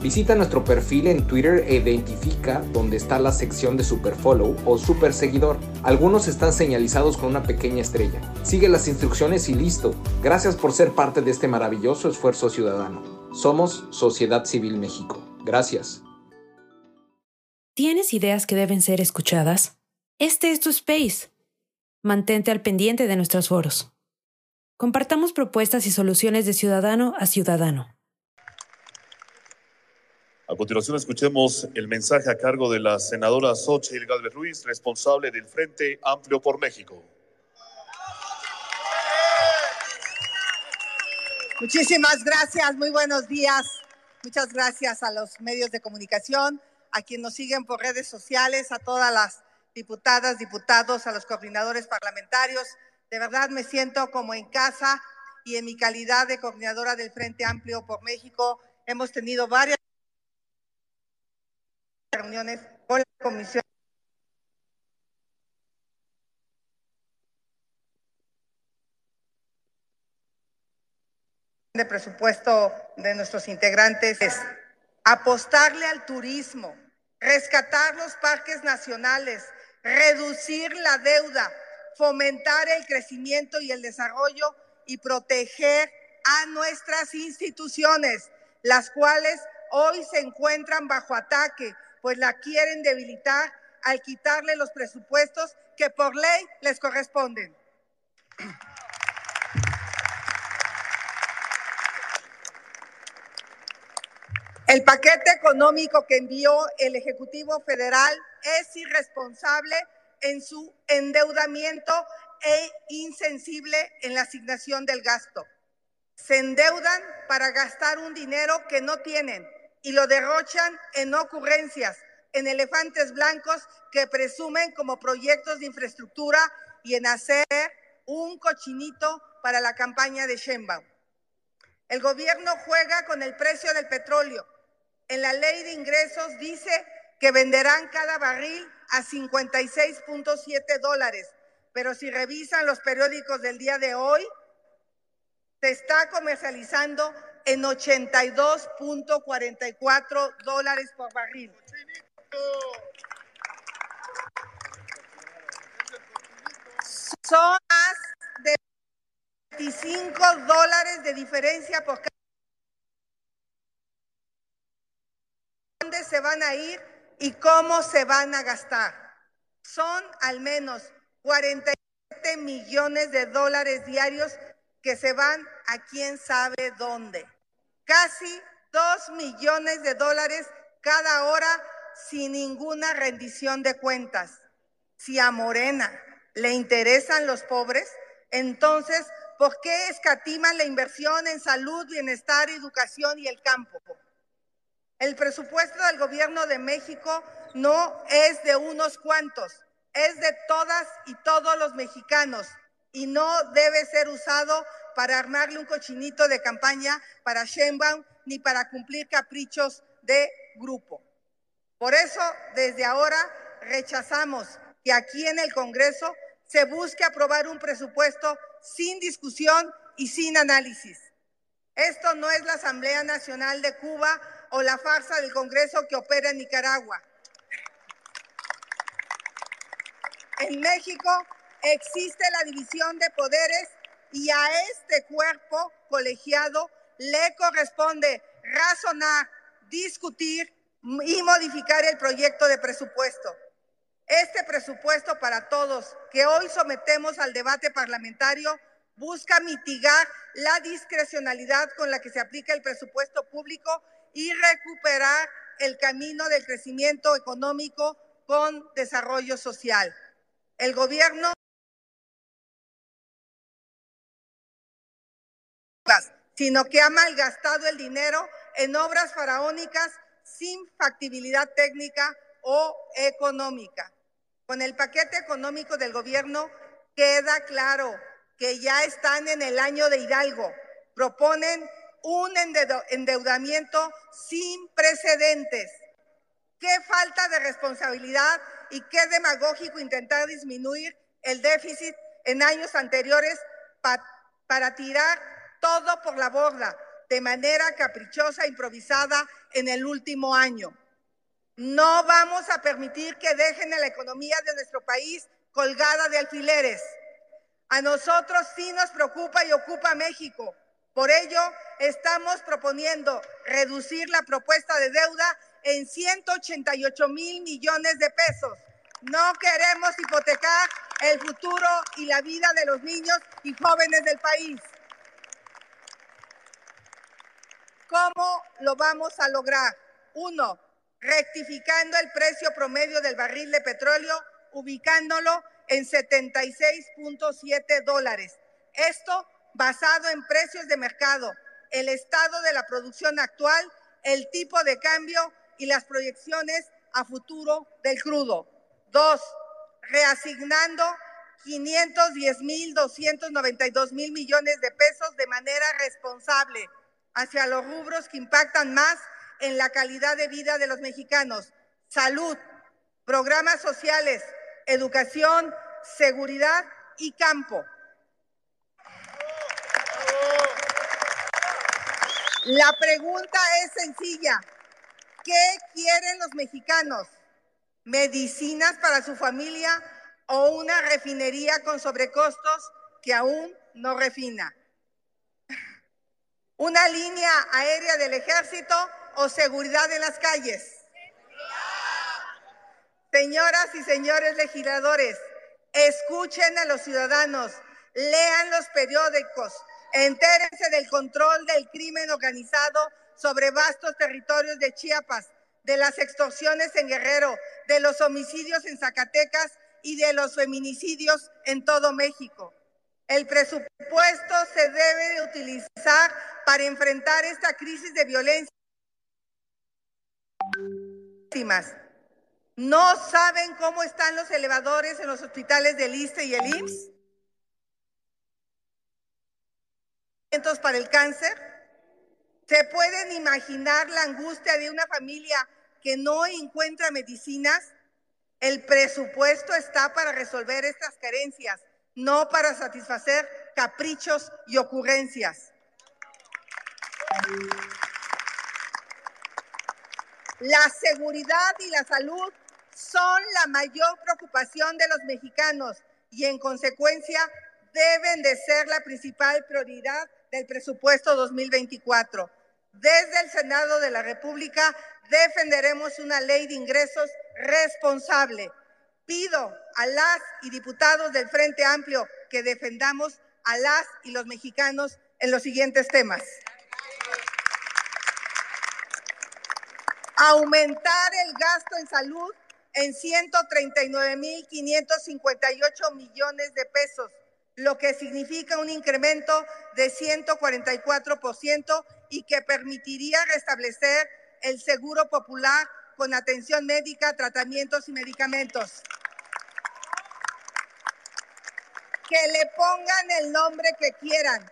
Visita nuestro perfil en Twitter e identifica dónde está la sección de Superfollow o Super Seguidor. Algunos están señalizados con una pequeña estrella. Sigue las instrucciones y listo. Gracias por ser parte de este maravilloso esfuerzo ciudadano. Somos Sociedad Civil México. Gracias. ¿Tienes ideas que deben ser escuchadas? Este es tu space. Mantente al pendiente de nuestros foros. Compartamos propuestas y soluciones de ciudadano a ciudadano. A continuación escuchemos el mensaje a cargo de la senadora Xochitl Galvez Ruiz, responsable del Frente Amplio por México. Muchísimas gracias, muy buenos días. Muchas gracias a los medios de comunicación, a quienes nos siguen por redes sociales, a todas las diputadas, diputados, a los coordinadores parlamentarios. De verdad me siento como en casa y en mi calidad de coordinadora del Frente Amplio por México hemos tenido varias reuniones con la Comisión. De presupuesto de nuestros integrantes es apostarle al turismo, rescatar los parques nacionales, reducir la deuda, fomentar el crecimiento y el desarrollo y proteger a nuestras instituciones, las cuales hoy se encuentran bajo ataque pues la quieren debilitar al quitarle los presupuestos que por ley les corresponden. El paquete económico que envió el Ejecutivo Federal es irresponsable en su endeudamiento e insensible en la asignación del gasto. Se endeudan para gastar un dinero que no tienen y lo derrochan en ocurrencias, en elefantes blancos que presumen como proyectos de infraestructura y en hacer un cochinito para la campaña de Sheinbaum. El gobierno juega con el precio del petróleo. En la ley de ingresos dice que venderán cada barril a 56.7 dólares, pero si revisan los periódicos del día de hoy, se está comercializando en 82.44 dólares por barril. Son más de 25 dólares de diferencia por cada. ¿Dónde se van a ir y cómo se van a gastar? Son al menos 47 millones de dólares diarios que se van quién sabe dónde. Casi 2 millones de dólares cada hora sin ninguna rendición de cuentas. Si a Morena le interesan los pobres, entonces, ¿por qué escatiman la inversión en salud, bienestar, educación y el campo? El presupuesto del gobierno de México no es de unos cuantos, es de todas y todos los mexicanos y no debe ser usado para armarle un cochinito de campaña para Sheinbaum ni para cumplir caprichos de grupo. Por eso, desde ahora, rechazamos que aquí en el Congreso se busque aprobar un presupuesto sin discusión y sin análisis. Esto no es la Asamblea Nacional de Cuba o la farsa del Congreso que opera en Nicaragua. En México existe la división de poderes y a este cuerpo colegiado le corresponde razonar, discutir y modificar el proyecto de presupuesto. Este presupuesto para todos que hoy sometemos al debate parlamentario busca mitigar la discrecionalidad con la que se aplica el presupuesto público y recuperar el camino del crecimiento económico con desarrollo social. El gobierno sino que ha malgastado el dinero en obras faraónicas sin factibilidad técnica o económica. Con el paquete económico del gobierno queda claro que ya están en el año de Hidalgo. Proponen un endeudamiento sin precedentes. Qué falta de responsabilidad y qué demagógico intentar disminuir el déficit en años anteriores para tirar todo por la borda, de manera caprichosa, improvisada en el último año. No vamos a permitir que dejen la economía de nuestro país colgada de alfileres. A nosotros sí nos preocupa y ocupa México. Por ello, estamos proponiendo reducir la propuesta de deuda en 188 mil millones de pesos. No queremos hipotecar el futuro y la vida de los niños y jóvenes del país. ¿Cómo lo vamos a lograr? Uno, rectificando el precio promedio del barril de petróleo, ubicándolo en 76.7 dólares. Esto basado en precios de mercado, el estado de la producción actual, el tipo de cambio y las proyecciones a futuro del crudo. Dos, reasignando 510 mil, 292 mil millones de pesos de manera responsable hacia los rubros que impactan más en la calidad de vida de los mexicanos. Salud, programas sociales, educación, seguridad y campo. La pregunta es sencilla. ¿Qué quieren los mexicanos? ¿Medicinas para su familia o una refinería con sobrecostos que aún no refina? ¿Una línea aérea del ejército o seguridad en las calles? Señoras y señores legisladores, escuchen a los ciudadanos, lean los periódicos, entérense del control del crimen organizado sobre vastos territorios de Chiapas, de las extorsiones en Guerrero, de los homicidios en Zacatecas y de los feminicidios en todo México. El presupuesto se debe de utilizar para enfrentar esta crisis de violencia. ¿No saben cómo están los elevadores en los hospitales del ISTE y el IMSS? para el cáncer? ¿Se pueden imaginar la angustia de una familia que no encuentra medicinas? El presupuesto está para resolver estas carencias no para satisfacer caprichos y ocurrencias. La seguridad y la salud son la mayor preocupación de los mexicanos y en consecuencia deben de ser la principal prioridad del presupuesto 2024. Desde el Senado de la República defenderemos una ley de ingresos responsable. Pido a las y diputados del Frente Amplio que defendamos a las y los mexicanos en los siguientes temas. Aumentar el gasto en salud en 139.558 millones de pesos, lo que significa un incremento de 144% y que permitiría restablecer el seguro popular con atención médica, tratamientos y medicamentos. Que le pongan el nombre que quieran,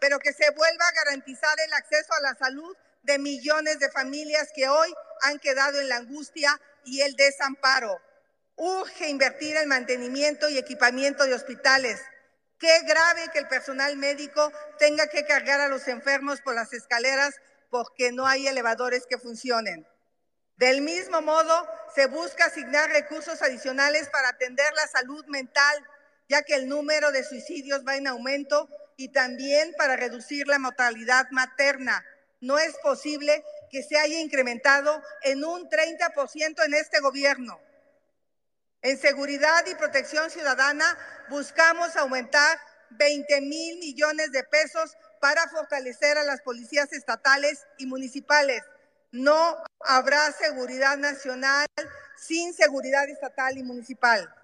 pero que se vuelva a garantizar el acceso a la salud de millones de familias que hoy han quedado en la angustia y el desamparo. Urge invertir en mantenimiento y equipamiento de hospitales. Qué grave que el personal médico tenga que cargar a los enfermos por las escaleras porque no hay elevadores que funcionen. Del mismo modo, se busca asignar recursos adicionales para atender la salud mental, ya que el número de suicidios va en aumento y también para reducir la mortalidad materna. No es posible que se haya incrementado en un 30% en este gobierno. En seguridad y protección ciudadana buscamos aumentar 20 mil millones de pesos para fortalecer a las policías estatales y municipales. No habrá seguridad nacional sin seguridad estatal y municipal.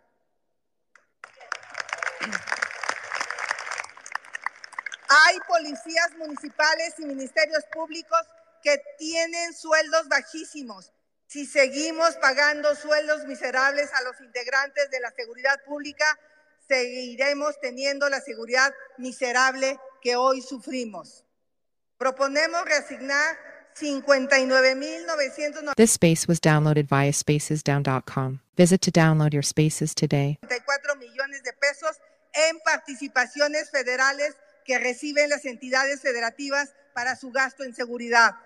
Hay policías municipales y ministerios públicos que tienen sueldos bajísimos. Si seguimos pagando sueldos miserables a los integrantes de la seguridad pública, seguiremos teniendo la seguridad miserable que hoy sufrimos. Proponemos reasignar 59.994 This space was downloaded via spacesdown.com. Visit to download your spaces today. millones de pesos en participaciones federales que reciben las entidades federativas para su gasto en seguridad.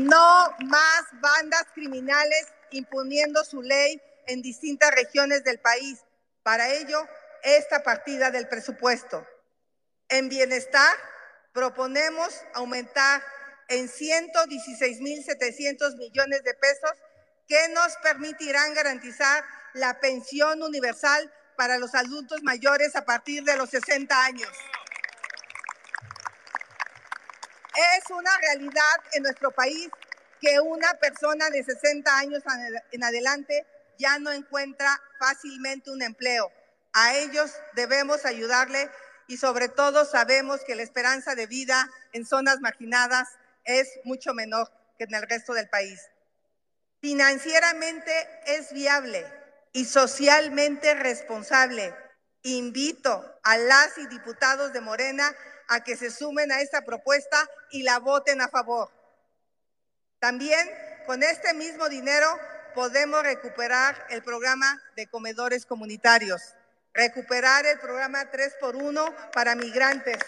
No más bandas criminales imponiendo su ley en distintas regiones del país. Para ello, esta partida del presupuesto. En bienestar, proponemos aumentar en 116.700 millones de pesos que nos permitirán garantizar la pensión universal para los adultos mayores a partir de los 60 años. Es una realidad en nuestro país que una persona de 60 años en adelante ya no encuentra fácilmente un empleo. A ellos debemos ayudarle y sobre todo sabemos que la esperanza de vida en zonas marginadas es mucho menor que en el resto del país. Financieramente es viable y socialmente responsable. Invito a las y diputados de Morena a que se sumen a esta propuesta y la voten a favor. También con este mismo dinero podemos recuperar el programa de comedores comunitarios, recuperar el programa 3x1 para migrantes,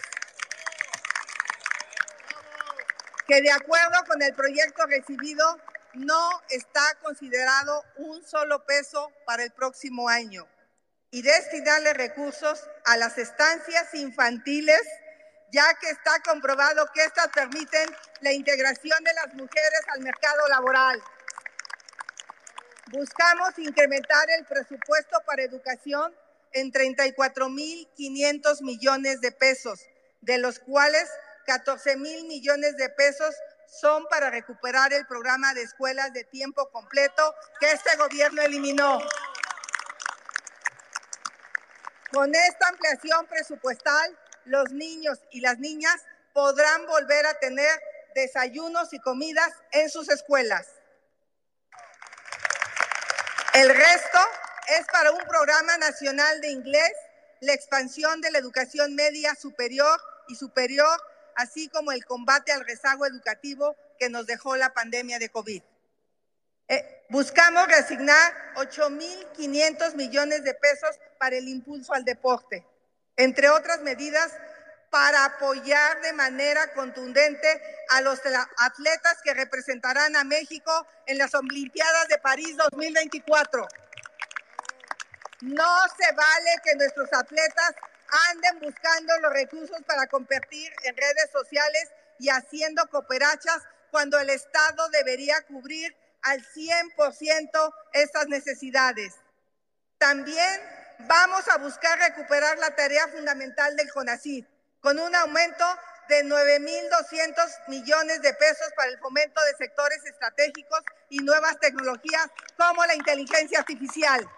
que de acuerdo con el proyecto recibido no está considerado un solo peso para el próximo año y destinarle recursos a las estancias infantiles ya que está comprobado que estas permiten la integración de las mujeres al mercado laboral. Buscamos incrementar el presupuesto para educación en 34.500 millones de pesos, de los cuales 14 mil millones de pesos son para recuperar el programa de escuelas de tiempo completo que este gobierno eliminó. Con esta ampliación presupuestal los niños y las niñas podrán volver a tener desayunos y comidas en sus escuelas. El resto es para un programa nacional de inglés, la expansión de la educación media superior y superior, así como el combate al rezago educativo que nos dejó la pandemia de COVID. Eh, buscamos reasignar 8.500 millones de pesos para el impulso al deporte, entre otras medidas para apoyar de manera contundente a los atletas que representarán a México en las Olimpiadas de París 2024. No se vale que nuestros atletas anden buscando los recursos para competir en redes sociales y haciendo cooperachas cuando el Estado debería cubrir al 100% estas necesidades. También vamos a buscar recuperar la tarea fundamental del CONACYT con un aumento de 9.200 millones de pesos para el fomento de sectores estratégicos y nuevas tecnologías como la inteligencia artificial.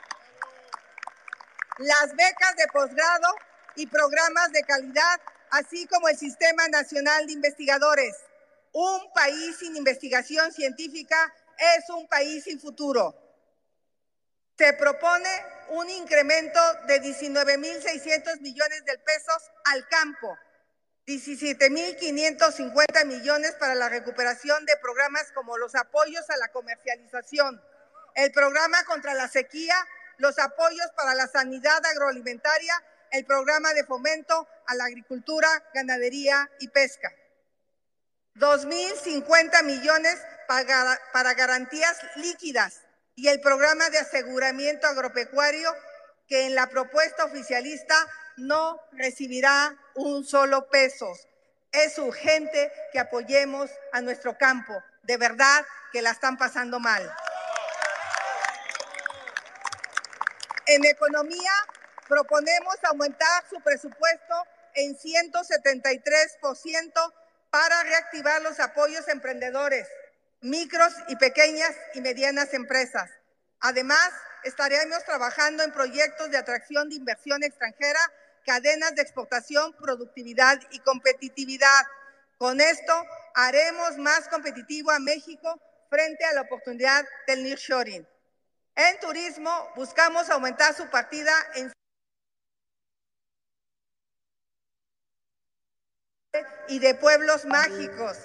Las becas de posgrado y programas de calidad, así como el Sistema Nacional de Investigadores. Un país sin investigación científica es un país sin futuro. Se propone un incremento de 19.600 millones de pesos al campo, 17.550 millones para la recuperación de programas como los apoyos a la comercialización, el programa contra la sequía, los apoyos para la sanidad agroalimentaria, el programa de fomento a la agricultura, ganadería y pesca. 2.050 millones para, para garantías líquidas y el programa de aseguramiento agropecuario que en la propuesta oficialista no recibirá un solo peso. Es urgente que apoyemos a nuestro campo. De verdad que la están pasando mal. En economía, proponemos aumentar su presupuesto en 173% para reactivar los apoyos a emprendedores, micros y pequeñas y medianas empresas. Además, estaremos trabajando en proyectos de atracción de inversión extranjera, cadenas de exportación, productividad y competitividad. Con esto haremos más competitivo a México frente a la oportunidad del nearshoring. En turismo buscamos aumentar su partida en y de pueblos mágicos,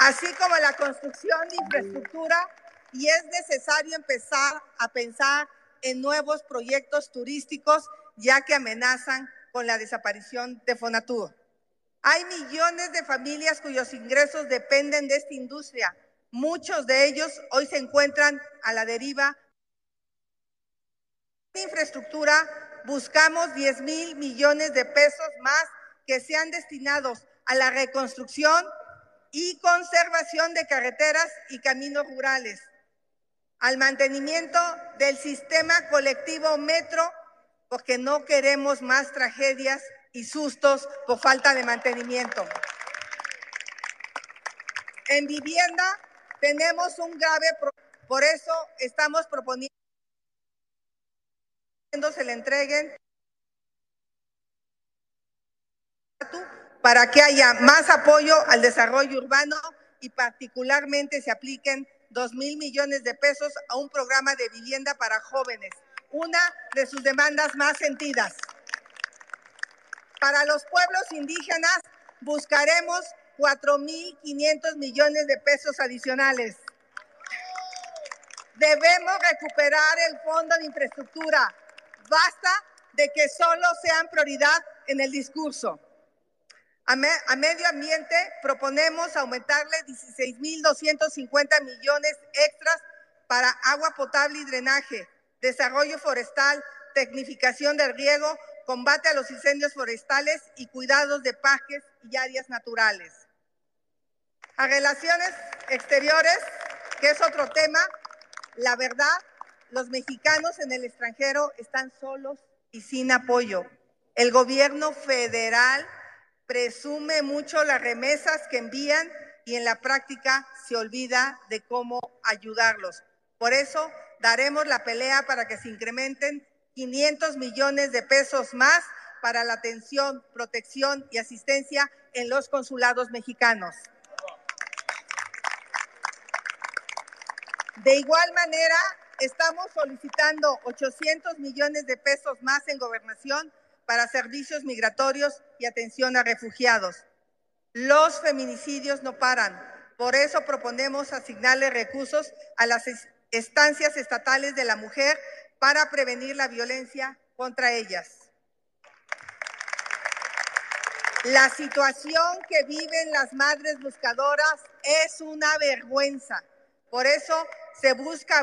así como la construcción de infraestructura y es necesario empezar a pensar en nuevos proyectos turísticos ya que amenazan con la desaparición de Fonatur. Hay millones de familias cuyos ingresos dependen de esta industria Muchos de ellos hoy se encuentran a la deriva. Infraestructura buscamos 10 mil millones de pesos más que sean destinados a la reconstrucción y conservación de carreteras y caminos rurales, al mantenimiento del sistema colectivo metro, porque no queremos más tragedias y sustos por falta de mantenimiento. En vivienda tenemos un grave por eso estamos proponiendo se le entreguen para que haya más apoyo al desarrollo urbano y particularmente se apliquen dos mil millones de pesos a un programa de vivienda para jóvenes, una de sus demandas más sentidas. Para los pueblos indígenas buscaremos 4.500 millones de pesos adicionales. Debemos recuperar el fondo de infraestructura. Basta de que solo sean prioridad en el discurso. A, medio ambiente proponemos aumentarle 16.250 millones extras para agua potable y drenaje, desarrollo forestal, tecnificación del riego, combate a los incendios forestales y cuidados de parques y áreas naturales. A relaciones exteriores, que es otro tema, la verdad, los mexicanos en el extranjero están solos y sin apoyo. El gobierno federal presume mucho las remesas que envían y en la práctica se olvida de cómo ayudarlos. Por eso daremos la pelea para que se incrementen 500 millones de pesos más para la atención, protección y asistencia en los consulados mexicanos. De igual manera, estamos solicitando 800 millones de pesos más en gobernación para servicios migratorios y atención a refugiados. Los feminicidios no paran. Por eso proponemos asignarle recursos a las estancias estatales de la mujer para prevenir la violencia contra ellas. La situación que viven las madres buscadoras es una vergüenza. Por eso se busca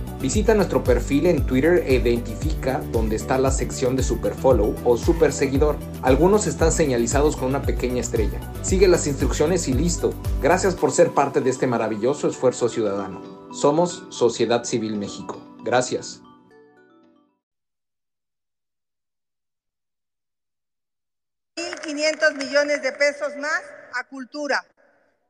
Visita nuestro perfil en Twitter e identifica dónde está la sección de Superfollow o Super Seguidor. Algunos están señalizados con una pequeña estrella. Sigue las instrucciones y listo. Gracias por ser parte de este maravilloso esfuerzo ciudadano. Somos Sociedad Civil México. Gracias. $1.500 millones de pesos más a cultura,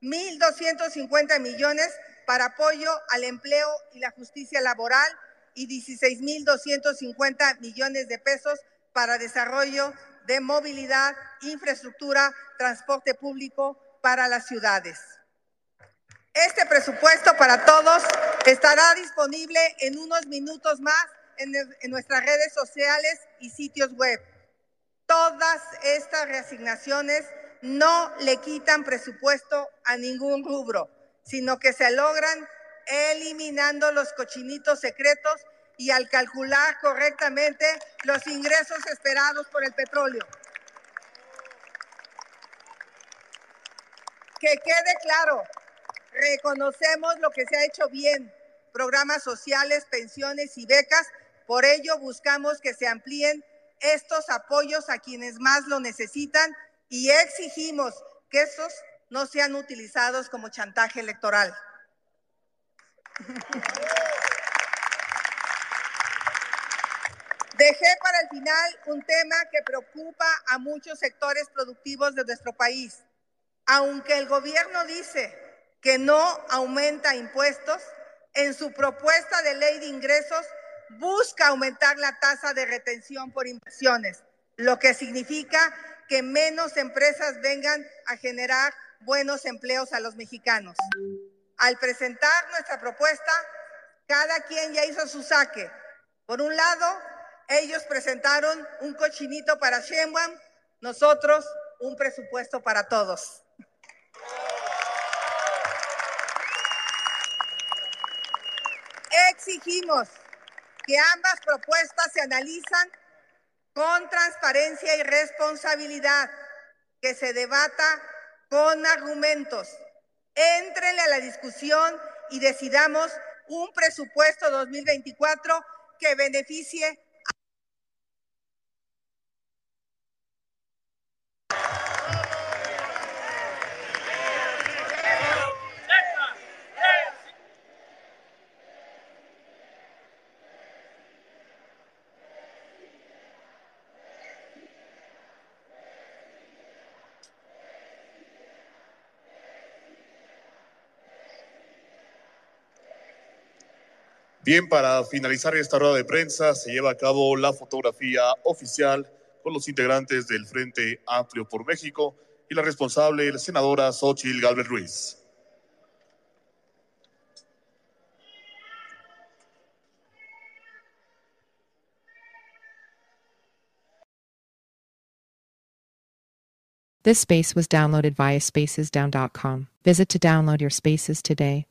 1.250 millones para apoyo al empleo y la justicia laboral y 16.250 millones de pesos para desarrollo de movilidad, infraestructura, transporte público para las ciudades. Este presupuesto para todos estará disponible en unos minutos más en, nuestras redes sociales y sitios web. Todas estas reasignaciones no le quitan presupuesto a ningún rubro sino que se logran eliminando los cochinitos secretos y al calcular correctamente los ingresos esperados por el petróleo. Que quede claro, reconocemos lo que se ha hecho bien, programas sociales, pensiones y becas, por ello buscamos que se amplíen estos apoyos a quienes más lo necesitan y exigimos que estos no sean utilizados como chantaje electoral. Dejé para el final un tema que preocupa a muchos sectores productivos de nuestro país. Aunque el gobierno dice que no aumenta impuestos, en su propuesta de ley de ingresos busca aumentar la tasa de retención por inversiones, lo que significa que menos empresas vengan a generar buenos empleos a los mexicanos. Al presentar nuestra propuesta, cada quien ya hizo su saque. Por un lado, ellos presentaron un cochinito para Sheinbaum, nosotros un presupuesto para todos. Exigimos que ambas propuestas se analizan con transparencia y responsabilidad, que se debata con argumentos. Éntrenle a la discusión y decidamos un presupuesto 2024 que beneficie Bien, para finalizar esta rueda de prensa, se lleva a cabo la fotografía oficial con los integrantes del Frente Amplio por México y la responsable, la senadora Xochitl Galvez Ruiz. This space was downloaded via spacesdown.com. Visit to download your spaces today.